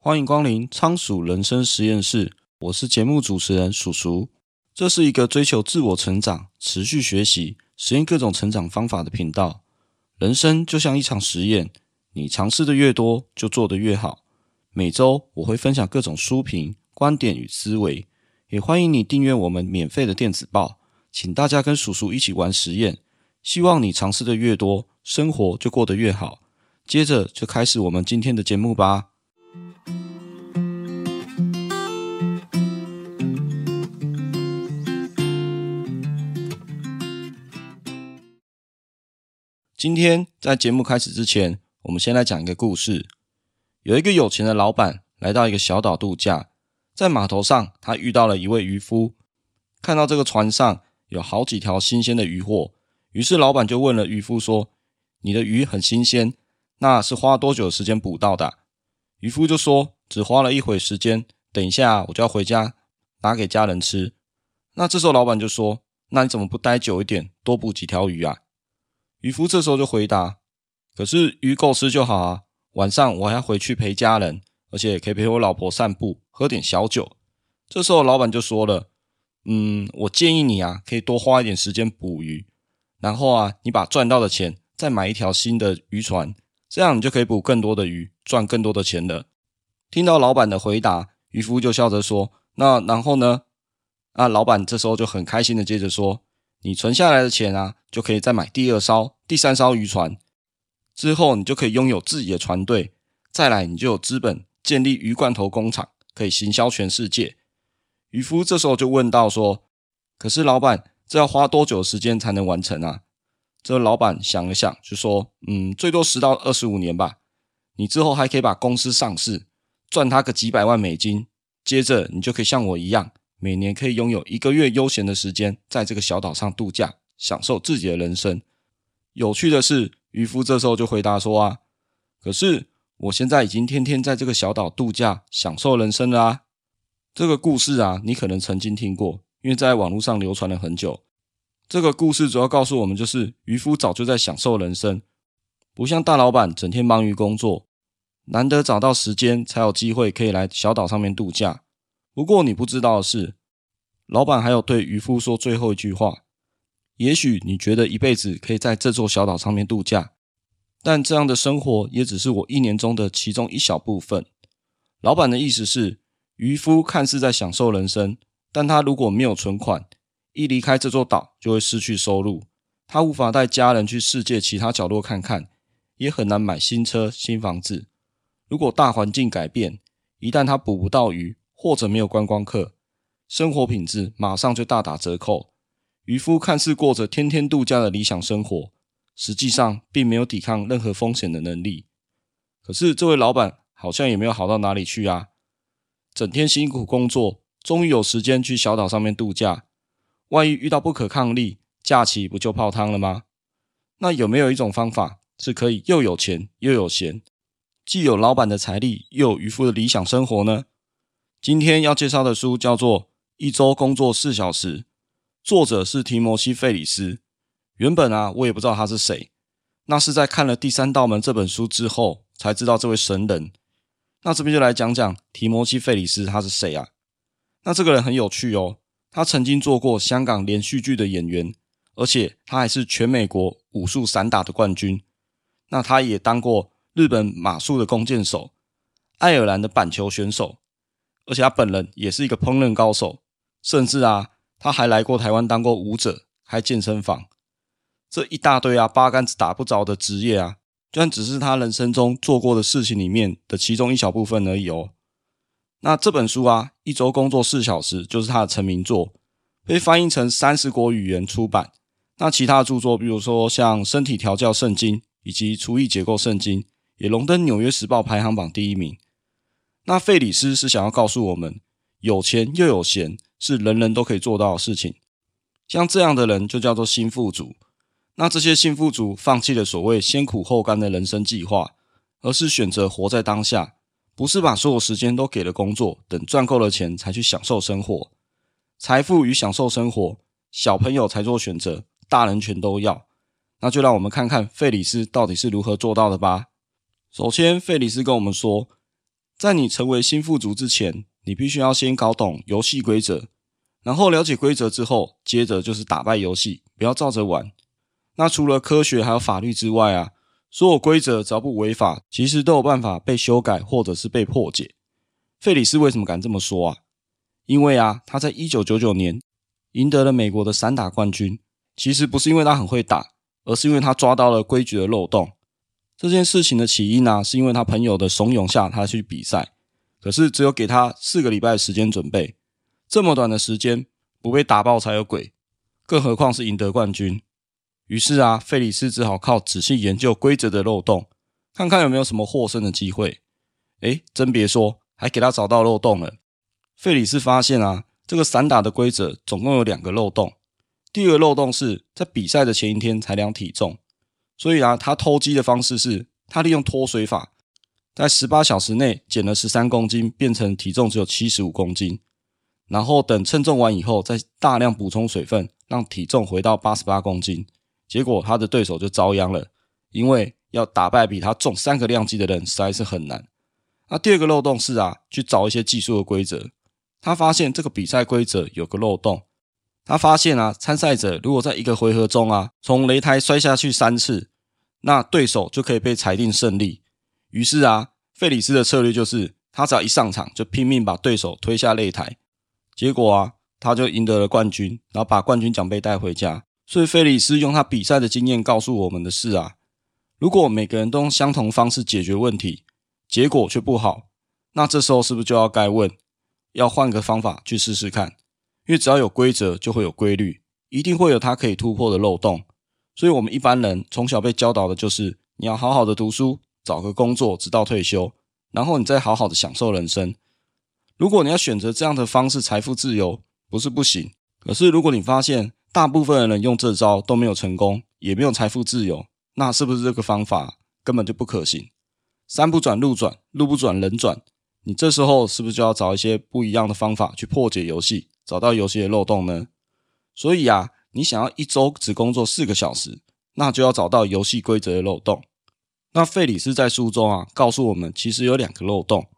欢迎光临仓鼠人生实验室，我是节目主持人鼠鼠。这是一个追求自我成长、持续学习、实验各种成长方法的频道。人生就像一场实验，你尝试的越多，就做得越好。每周我会分享各种书评、观点与思维，也欢迎你订阅我们免费的电子报。请大家跟鼠鼠一起玩实验，希望你尝试的越多，生活就过得越好。接着就开始我们今天的节目吧。今天在节目开始之前，我们先来讲一个故事。有一个有钱的老板来到一个小岛度假，在码头上，他遇到了一位渔夫，看到这个船上有好几条新鲜的渔获，于是老板就问了渔夫说：“你的鱼很新鲜，那是花多久时间捕到的？”渔夫就说：“只花了一会时间，等一下我就要回家拿给家人吃。”那这时候老板就说：“那你怎么不待久一点，多捕几条鱼啊？”渔夫这时候就回答：“可是鱼够吃就好啊，晚上我还要回去陪家人，而且可以陪我老婆散步，喝点小酒。”这时候老板就说了：“嗯，我建议你啊，可以多花一点时间捕鱼，然后啊，你把赚到的钱再买一条新的渔船，这样你就可以捕更多的鱼，赚更多的钱了。”听到老板的回答，渔夫就笑着说：“那然后呢？”啊，老板这时候就很开心的接着说。你存下来的钱啊，就可以再买第二艘、第三艘渔船，之后你就可以拥有自己的船队，再来你就有资本建立鱼罐头工厂，可以行销全世界。渔夫这时候就问到说：“可是老板，这要花多久时间才能完成啊？”这老板想了想，就说：“嗯，最多十到二十五年吧。你之后还可以把公司上市，赚他个几百万美金，接着你就可以像我一样。”每年可以拥有一个月悠闲的时间，在这个小岛上度假，享受自己的人生。有趣的是，渔夫这时候就回答说：“啊，可是我现在已经天天在这个小岛度假，享受人生了啊。”这个故事啊，你可能曾经听过，因为在网络上流传了很久。这个故事主要告诉我们，就是渔夫早就在享受人生，不像大老板整天忙于工作，难得找到时间才有机会可以来小岛上面度假。不过你不知道的是，老板还有对渔夫说最后一句话。也许你觉得一辈子可以在这座小岛上面度假，但这样的生活也只是我一年中的其中一小部分。老板的意思是，渔夫看似在享受人生，但他如果没有存款，一离开这座岛就会失去收入，他无法带家人去世界其他角落看看，也很难买新车、新房子。如果大环境改变，一旦他捕不到鱼，或者没有观光客，生活品质马上就大打折扣。渔夫看似过着天天度假的理想生活，实际上并没有抵抗任何风险的能力。可是这位老板好像也没有好到哪里去啊！整天辛苦工作，终于有时间去小岛上面度假。万一遇到不可抗力，假期不就泡汤了吗？那有没有一种方法是可以又有钱又有闲，既有老板的财力，又有渔夫的理想生活呢？今天要介绍的书叫做《一周工作四小时》，作者是提摩西·费里斯。原本啊，我也不知道他是谁，那是在看了《第三道门》这本书之后才知道这位神人。那这边就来讲讲提摩西·费里斯他是谁啊？那这个人很有趣哦，他曾经做过香港连续剧的演员，而且他还是全美国武术散打的冠军。那他也当过日本马术的弓箭手，爱尔兰的板球选手。而且他本人也是一个烹饪高手，甚至啊，他还来过台湾当过舞者，开健身房，这一大堆啊，八竿子打不着的职业啊，居然只是他人生中做过的事情里面的其中一小部分而已哦。那这本书啊，一周工作四小时，就是他的成名作，被翻译成三十国语言出版。那其他的著作，比如说像《身体调教圣经》以及《厨艺结构圣经》，也荣登《纽约时报》排行榜第一名。那费里斯是想要告诉我们，有钱又有闲是人人都可以做到的事情。像这样的人就叫做新富足。那这些新富足放弃了所谓先苦后甘的人生计划，而是选择活在当下，不是把所有时间都给了工作，等赚够了钱才去享受生活。财富与享受生活，小朋友才做选择，大人全都要。那就让我们看看费里斯到底是如何做到的吧。首先，费里斯跟我们说。在你成为新富足之前，你必须要先搞懂游戏规则，然后了解规则之后，接着就是打败游戏，不要照着玩。那除了科学还有法律之外啊，所有规则只要不违法，其实都有办法被修改或者是被破解。费里斯为什么敢这么说啊？因为啊，他在一九九九年赢得了美国的散打冠军，其实不是因为他很会打，而是因为他抓到了规矩的漏洞。这件事情的起因呢，是因为他朋友的怂恿下，他去比赛，可是只有给他四个礼拜的时间准备，这么短的时间不被打爆才有鬼，更何况是赢得冠军。于是啊，费里斯只好靠仔细研究规则的漏洞，看看有没有什么获胜的机会。诶，真别说，还给他找到漏洞了。费里斯发现啊，这个散打的规则总共有两个漏洞。第二个漏洞是在比赛的前一天才量体重，所以啊，他偷鸡的方式是，他利用脱水法，在十八小时内减了十三公斤，变成体重只有七十五公斤，然后等称重完以后，再大量补充水分，让体重回到八十八公斤。结果他的对手就遭殃了，因为要打败比他重三个量级的人实在是很难。那第二个漏洞是啊，去找一些技术的规则。他发现这个比赛规则有个漏洞。他发现啊，参赛者如果在一个回合中啊，从擂台摔下去三次，那对手就可以被裁定胜利。于是啊，费里斯的策略就是，他只要一上场就拼命把对手推下擂台。结果啊，他就赢得了冠军，然后把冠军奖杯带回家。所以费里斯用他比赛的经验告诉我们的是啊，如果每个人都用相同方式解决问题，结果却不好，那这时候是不是就要该问？要换个方法去试试看，因为只要有规则，就会有规律，一定会有它可以突破的漏洞。所以，我们一般人从小被教导的就是，你要好好的读书，找个工作，直到退休，然后你再好好的享受人生。如果你要选择这样的方式，财富自由不是不行。可是，如果你发现大部分的人用这招都没有成功，也没有财富自由，那是不是这个方法根本就不可行？山不转路转，路不转人转。你这时候是不是就要找一些不一样的方法去破解游戏，找到游戏的漏洞呢？所以啊，你想要一周只工作四个小时，那就要找到游戏规则的漏洞。那费里斯在书中啊告诉我们，其实有两个漏洞。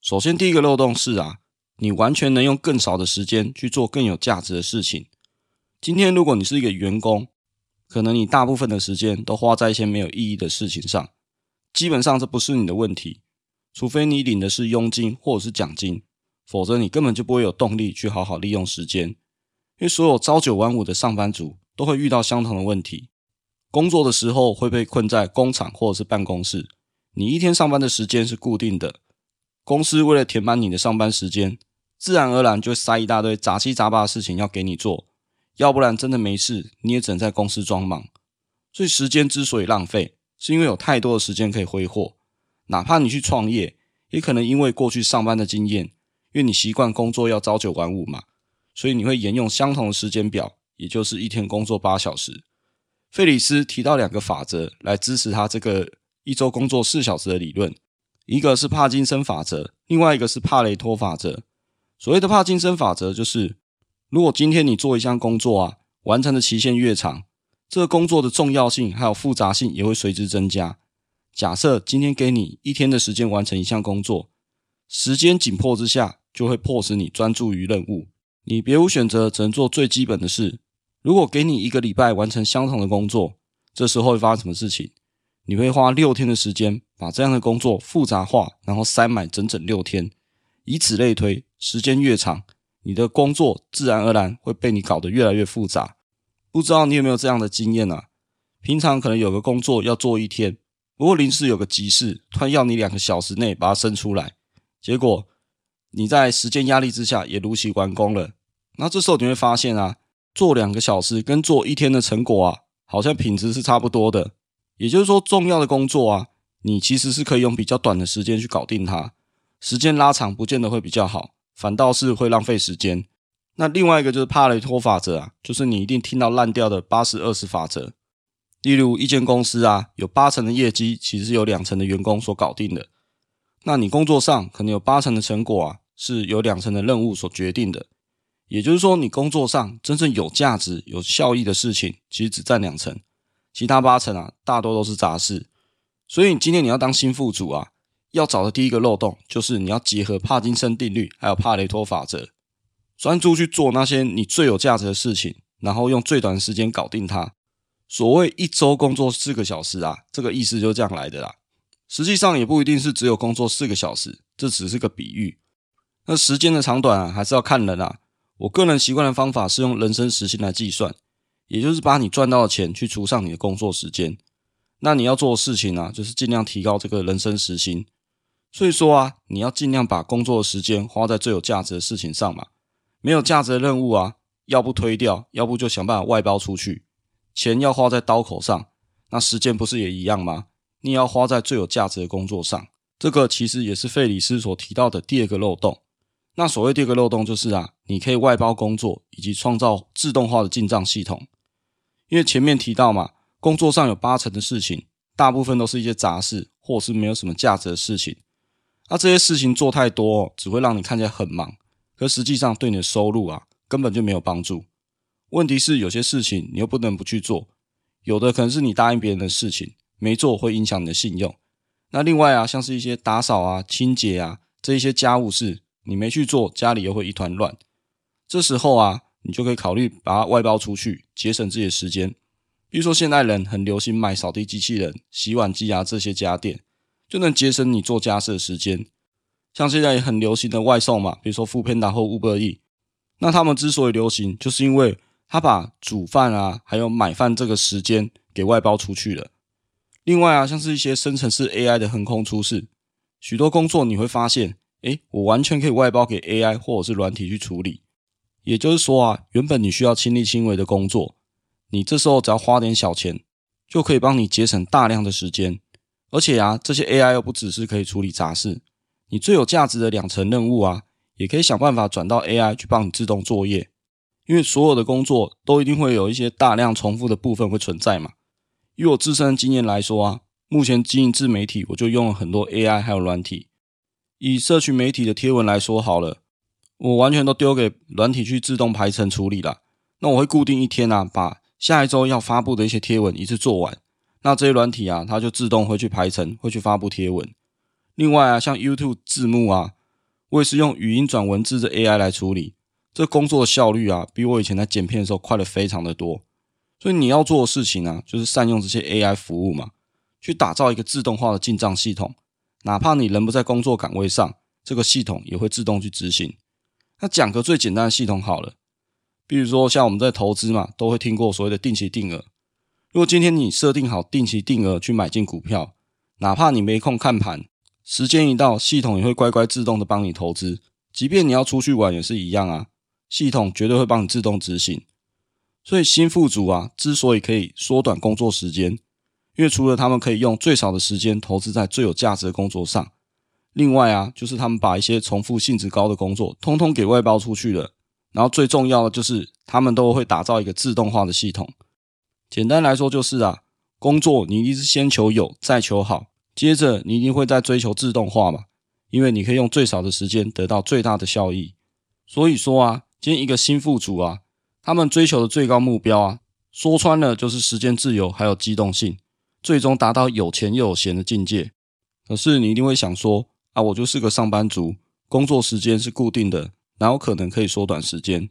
首先，第一个漏洞是啊，你完全能用更少的时间去做更有价值的事情。今天如果你是一个员工，可能你大部分的时间都花在一些没有意义的事情上，基本上这不是你的问题。除非你领的是佣金或者是奖金，否则你根本就不会有动力去好好利用时间。因为所有朝九晚五的上班族都会遇到相同的问题：工作的时候会被困在工厂或者是办公室，你一天上班的时间是固定的。公司为了填满你的上班时间，自然而然就塞一大堆杂七杂八的事情要给你做，要不然真的没事，你也只能在公司装忙。所以时间之所以浪费，是因为有太多的时间可以挥霍。哪怕你去创业，也可能因为过去上班的经验，因为你习惯工作要朝九晚五嘛，所以你会沿用相同的时间表，也就是一天工作八小时。费里斯提到两个法则来支持他这个一周工作四小时的理论，一个是帕金森法则，另外一个是帕雷托法则。所谓的帕金森法则就是，如果今天你做一项工作啊，完成的期限越长，这个工作的重要性还有复杂性也会随之增加。假设今天给你一天的时间完成一项工作，时间紧迫之下，就会迫使你专注于任务，你别无选择，只能做最基本的事。如果给你一个礼拜完成相同的工作，这时候会发生什么事情？你会花六天的时间把这样的工作复杂化，然后塞满整整六天，以此类推，时间越长，你的工作自然而然会被你搞得越来越复杂。不知道你有没有这样的经验啊？平常可能有个工作要做一天。不过临时有个急事，突然要你两个小时内把它生出来，结果你在时间压力之下也如期完工了。那这时候你会发现啊，做两个小时跟做一天的成果啊，好像品质是差不多的。也就是说，重要的工作啊，你其实是可以用比较短的时间去搞定它，时间拉长不见得会比较好，反倒是会浪费时间。那另外一个就是帕雷托法则啊，就是你一定听到烂掉的八十二十法则。例如，一间公司啊，有八成的业绩其实是由两成的员工所搞定的。那你工作上可能有八成的成果啊，是由两成的任务所决定的。也就是说，你工作上真正有价值、有效益的事情，其实只占两成，其他八成啊，大多都是杂事。所以，你今天你要当新富主啊，要找的第一个漏洞就是你要结合帕金森定律还有帕雷托法则，专注去做那些你最有价值的事情，然后用最短的时间搞定它。所谓一周工作四个小时啊，这个意思就是这样来的啦。实际上也不一定是只有工作四个小时，这只是个比喻。那时间的长短啊，还是要看人啊。我个人习惯的方法是用人生时薪来计算，也就是把你赚到的钱去除上你的工作时间。那你要做的事情呢、就是尽量提高这个人生时薪。所以说啊，你要尽量把工作的时间花在最有价值的事情上嘛。没有价值的任务啊，要不推掉，要不就想办法外包出去。钱要花在刀口上，那时间不是也一样吗？你也要花在最有价值的工作上。这个其实也是费里斯所提到的第二个漏洞。那所谓第二个漏洞就是啊，你可以外包工作以及创造自动化的进账系统。因为前面提到嘛，工作上有八成的事情，大部分都是一些杂事，或是没有什么价值的事情。那这些事情做太多，只会让你看起来很忙，可实际上对你的收入啊，根本就没有帮助。问题是有些事情你又不能不去做，有的可能是你答应别人的事情，没做会影响你的信用。那另外啊，像是一些打扫啊、清洁啊这一些家务事，你没去做，家里又会一团乱。这时候啊，你就可以考虑把它外包出去，节省自己的时间。比如说现在人很流行买扫地机器人、洗碗机啊这些家电，就能节省你做家事的时间。像现在也很流行的外送嘛，比如说 Foodpanda 或 Uber E 那他们之所以流行，就是因为他把煮饭啊，还有买饭这个时间给外包出去了。另外啊，像是一些生成式 AI 的横空出世，许多工作你会发现，诶，我完全可以外包给 AI 或者是软体去处理。也就是说啊，原本你需要亲力亲为的工作，你这时候只要花点小钱，就可以帮你节省大量的时间。而且啊，这些 AI 又不只是可以处理杂事，你最有价值的两层任务啊，也可以想办法转到 AI 去帮你自动作业。因为所有的工作都一定会有一些大量重复的部分会存在嘛。以我自身的经验来说啊，目前经营自媒体，我就用了很多 AI 还有软体。以社群媒体的贴文来说好了，我完全都丢给软体去自动排程处理了。那我会固定一天啊，把下一周要发布的一些贴文一次做完。那这些软体啊，它就自动会去排程，会去发布贴文。另外啊，像 YouTube 字幕啊，我也是用语音转文字的 AI 来处理。这工作的效率啊，比我以前在剪片的时候快了非常的多。所以你要做的事情啊，就是善用这些 AI 服务嘛，去打造一个自动化的进账系统。哪怕你人不在工作岗位上，这个系统也会自动去执行。那讲个最简单的系统好了，比如说像我们在投资嘛，都会听过所谓的定期定额。如果今天你设定好定期定额去买进股票，哪怕你没空看盘，时间一到，系统也会乖乖自动的帮你投资。即便你要出去玩也是一样啊。系统绝对会帮你自动执行，所以新富族啊，之所以可以缩短工作时间，因为除了他们可以用最少的时间投资在最有价值的工作上，另外啊，就是他们把一些重复性质高的工作通通给外包出去了。然后最重要的就是，他们都会打造一个自动化的系统。简单来说就是啊，工作你一定是先求有，再求好，接着你一定会在追求自动化嘛，因为你可以用最少的时间得到最大的效益。所以说啊。今天一个新富主啊，他们追求的最高目标啊，说穿了就是时间自由还有机动性，最终达到有钱又有闲的境界。可是你一定会想说啊，我就是个上班族，工作时间是固定的，哪有可能可以缩短时间？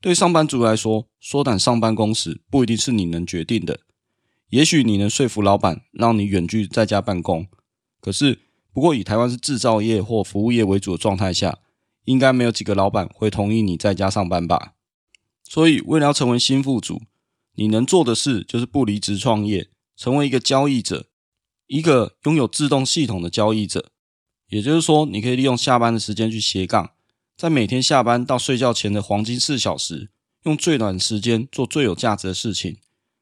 对上班族来说，缩短上班工时不一定是你能决定的。也许你能说服老板让你远距在家办公，可是不过以台湾是制造业或服务业为主的状态下。应该没有几个老板会同意你在家上班吧？所以，为了要成为新富族，你能做的事就是不离职创业，成为一个交易者，一个拥有自动系统的交易者。也就是说，你可以利用下班的时间去斜杠，在每天下班到睡觉前的黄金四小时，用最短时间做最有价值的事情。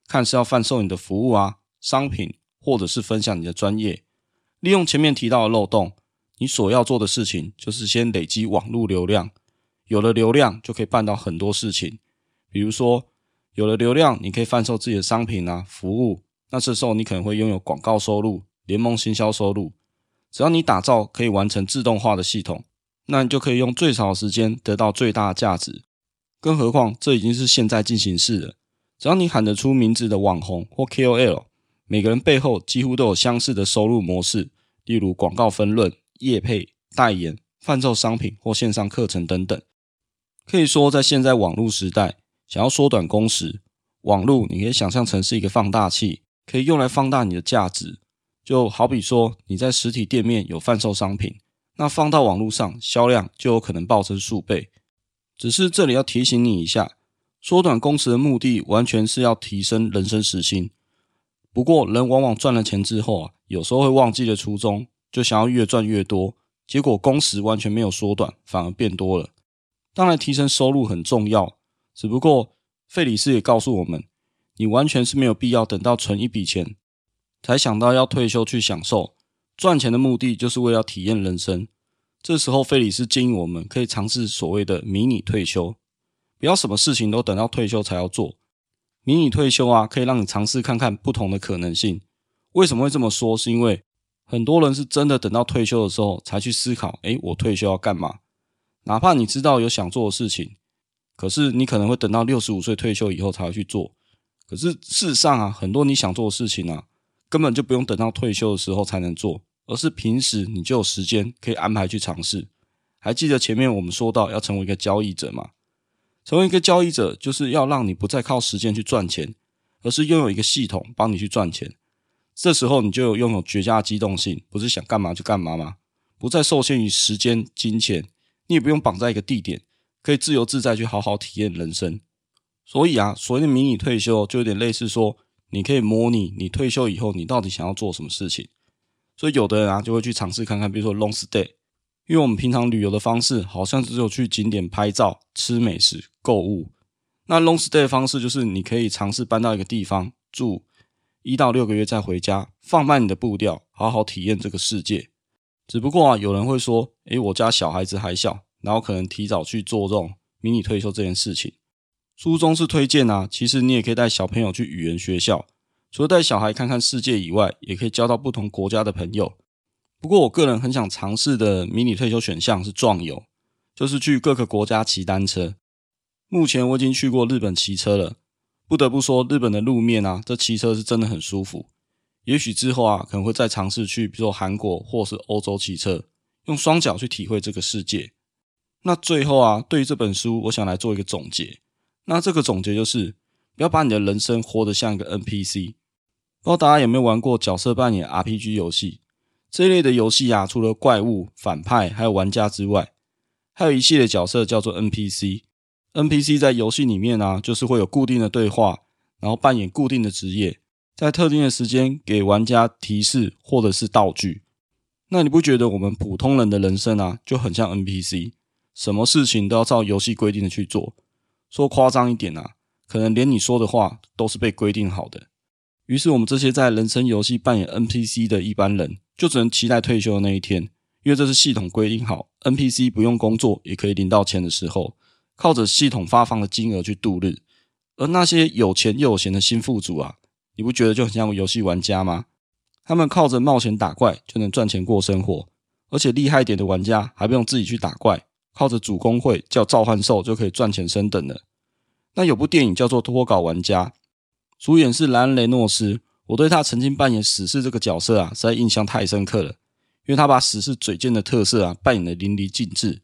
看是要贩售你的服务啊、商品，或者是分享你的专业，利用前面提到的漏洞。你所要做的事情就是先累积网络流量，有了流量就可以办到很多事情。比如说，有了流量，你可以贩售自己的商品啊、服务。那这时候你可能会拥有广告收入、联盟行销收入。只要你打造可以完成自动化的系统，那你就可以用最少的时间得到最大的价值。更何况，这已经是现在进行式了。只要你喊得出名字的网红或 KOL，每个人背后几乎都有相似的收入模式。例如广告分润、业配、代言、贩售商品或线上课程等等。可以说，在现在网络时代，想要缩短工时，网络你可以想象成是一个放大器，可以用来放大你的价值。就好比说，你在实体店面有贩售商品，那放到网络上，销量就有可能暴增数倍。只是这里要提醒你一下，缩短工时的目的完全是要提升人生时薪。不过，人往往赚了钱之后啊，有时候会忘记了初衷，就想要越赚越多，结果工时完全没有缩短，反而变多了。当然，提升收入很重要，只不过费里斯也告诉我们，你完全是没有必要等到存一笔钱。才想到要退休去享受赚钱的目的，就是为了体验人生。这时候，费里斯建议我们可以尝试所谓的迷你退休，不要什么事情都等到退休才要做。迷你退休啊，可以让你尝试看看不同的可能性。为什么会这么说？是因为很多人是真的等到退休的时候才去思考，诶，我退休要干嘛？哪怕你知道有想做的事情，可是你可能会等到六十五岁退休以后才会去做。可是事实上啊，很多你想做的事情啊。根本就不用等到退休的时候才能做，而是平时你就有时间可以安排去尝试。还记得前面我们说到要成为一个交易者吗？成为一个交易者，就是要让你不再靠时间去赚钱，而是拥有一个系统帮你去赚钱。这时候你就有拥有绝佳的机动性，不是想干嘛就干嘛吗？不再受限于时间、金钱，你也不用绑在一个地点，可以自由自在去好好体验人生。所以啊，所谓的迷你退休，就有点类似说。你可以模拟你退休以后，你到底想要做什么事情。所以有的人啊，就会去尝试看看，比如说 long stay，因为我们平常旅游的方式好像只有去景点拍照、吃美食、购物。那 long stay 的方式就是你可以尝试搬到一个地方住一到六个月再回家，放慢你的步调，好好体验这个世界。只不过啊，有人会说，诶，我家小孩子还小，然后可能提早去做这种迷你退休这件事情。书中是推荐啊，其实你也可以带小朋友去语言学校，除了带小孩看看世界以外，也可以交到不同国家的朋友。不过我个人很想尝试的迷你退休选项是壮游，就是去各个国家骑单车。目前我已经去过日本骑车了，不得不说日本的路面啊，这骑车是真的很舒服。也许之后啊，可能会再尝试去，比如说韩国或是欧洲骑车，用双脚去体会这个世界。那最后啊，对于这本书，我想来做一个总结。那这个总结就是，不要把你的人生活得像一个 NPC。不知道大家有没有玩过角色扮演 RPG 游戏？这一类的游戏啊，除了怪物、反派还有玩家之外，还有一系列角色叫做 NPC。NPC 在游戏里面啊，就是会有固定的对话，然后扮演固定的职业，在特定的时间给玩家提示或者是道具。那你不觉得我们普通人的人生啊，就很像 NPC？什么事情都要照游戏规定的去做？说夸张一点啊，可能连你说的话都是被规定好的。于是我们这些在人生游戏扮演 NPC 的一般人，就只能期待退休的那一天，因为这是系统规定好，NPC 不用工作也可以领到钱的时候，靠着系统发放的金额去度日。而那些有钱又有闲的新富主啊，你不觉得就很像游戏玩家吗？他们靠着冒险打怪就能赚钱过生活，而且厉害点的玩家还不用自己去打怪。靠着主公会叫召唤兽就可以赚钱升等了。那有部电影叫做《脱稿玩家》，主演是莱恩·雷诺斯。我对他曾经扮演死侍这个角色啊，实在印象太深刻了，因为他把死侍嘴贱的特色啊扮演得淋漓尽致。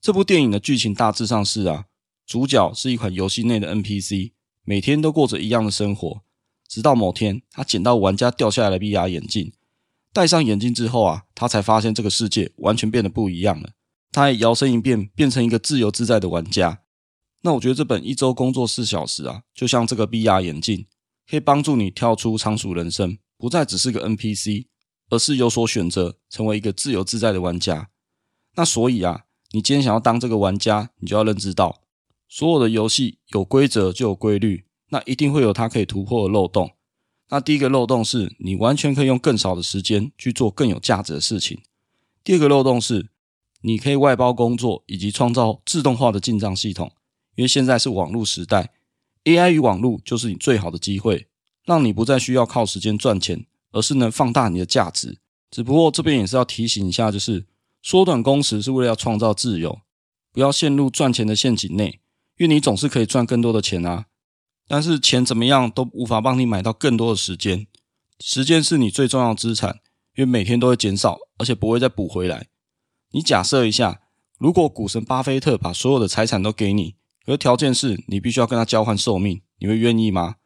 这部电影的剧情大致上是啊，主角是一款游戏内的 NPC，每天都过着一样的生活，直到某天他捡到玩家掉下来的 VR 眼镜，戴上眼镜之后啊，他才发现这个世界完全变得不一样了。他也摇身一变，变成一个自由自在的玩家。那我觉得这本一周工作四小时啊，就像这个 VR 眼镜，可以帮助你跳出仓鼠人生，不再只是个 NPC，而是有所选择，成为一个自由自在的玩家。那所以啊，你今天想要当这个玩家，你就要认知到，所有的游戏有规则就有规律，那一定会有它可以突破的漏洞。那第一个漏洞是你完全可以用更少的时间去做更有价值的事情。第二个漏洞是。你可以外包工作，以及创造自动化的进账系统，因为现在是网络时代，AI 与网络就是你最好的机会，让你不再需要靠时间赚钱，而是能放大你的价值。只不过这边也是要提醒一下，就是缩短工时是为了要创造自由，不要陷入赚钱的陷阱内，因为你总是可以赚更多的钱啊，但是钱怎么样都无法帮你买到更多的时间，时间是你最重要的资产，因为每天都会减少，而且不会再补回来。你假设一下，如果股神巴菲特把所有的财产都给你，可是条件是你必须要跟他交换寿命，你会愿意吗？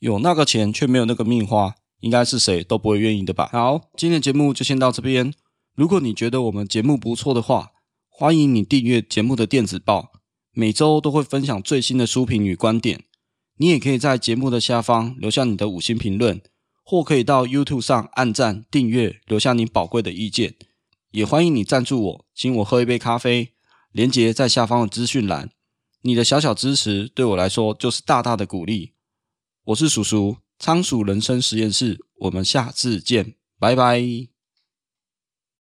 有那个钱却没有那个命花，应该是谁都不会愿意的吧？好，今天的节目就先到这边。如果你觉得我们节目不错的话，欢迎你订阅节目的电子报，每周都会分享最新的书评与观点。你也可以在节目的下方留下你的五星评论，或可以到 YouTube 上按赞、订阅，留下你宝贵的意见。也欢迎你赞助我，请我喝一杯咖啡，连结在下方的资讯栏。你的小小支持对我来说就是大大的鼓励。我是叔叔，仓鼠人生实验室，我们下次见，拜拜。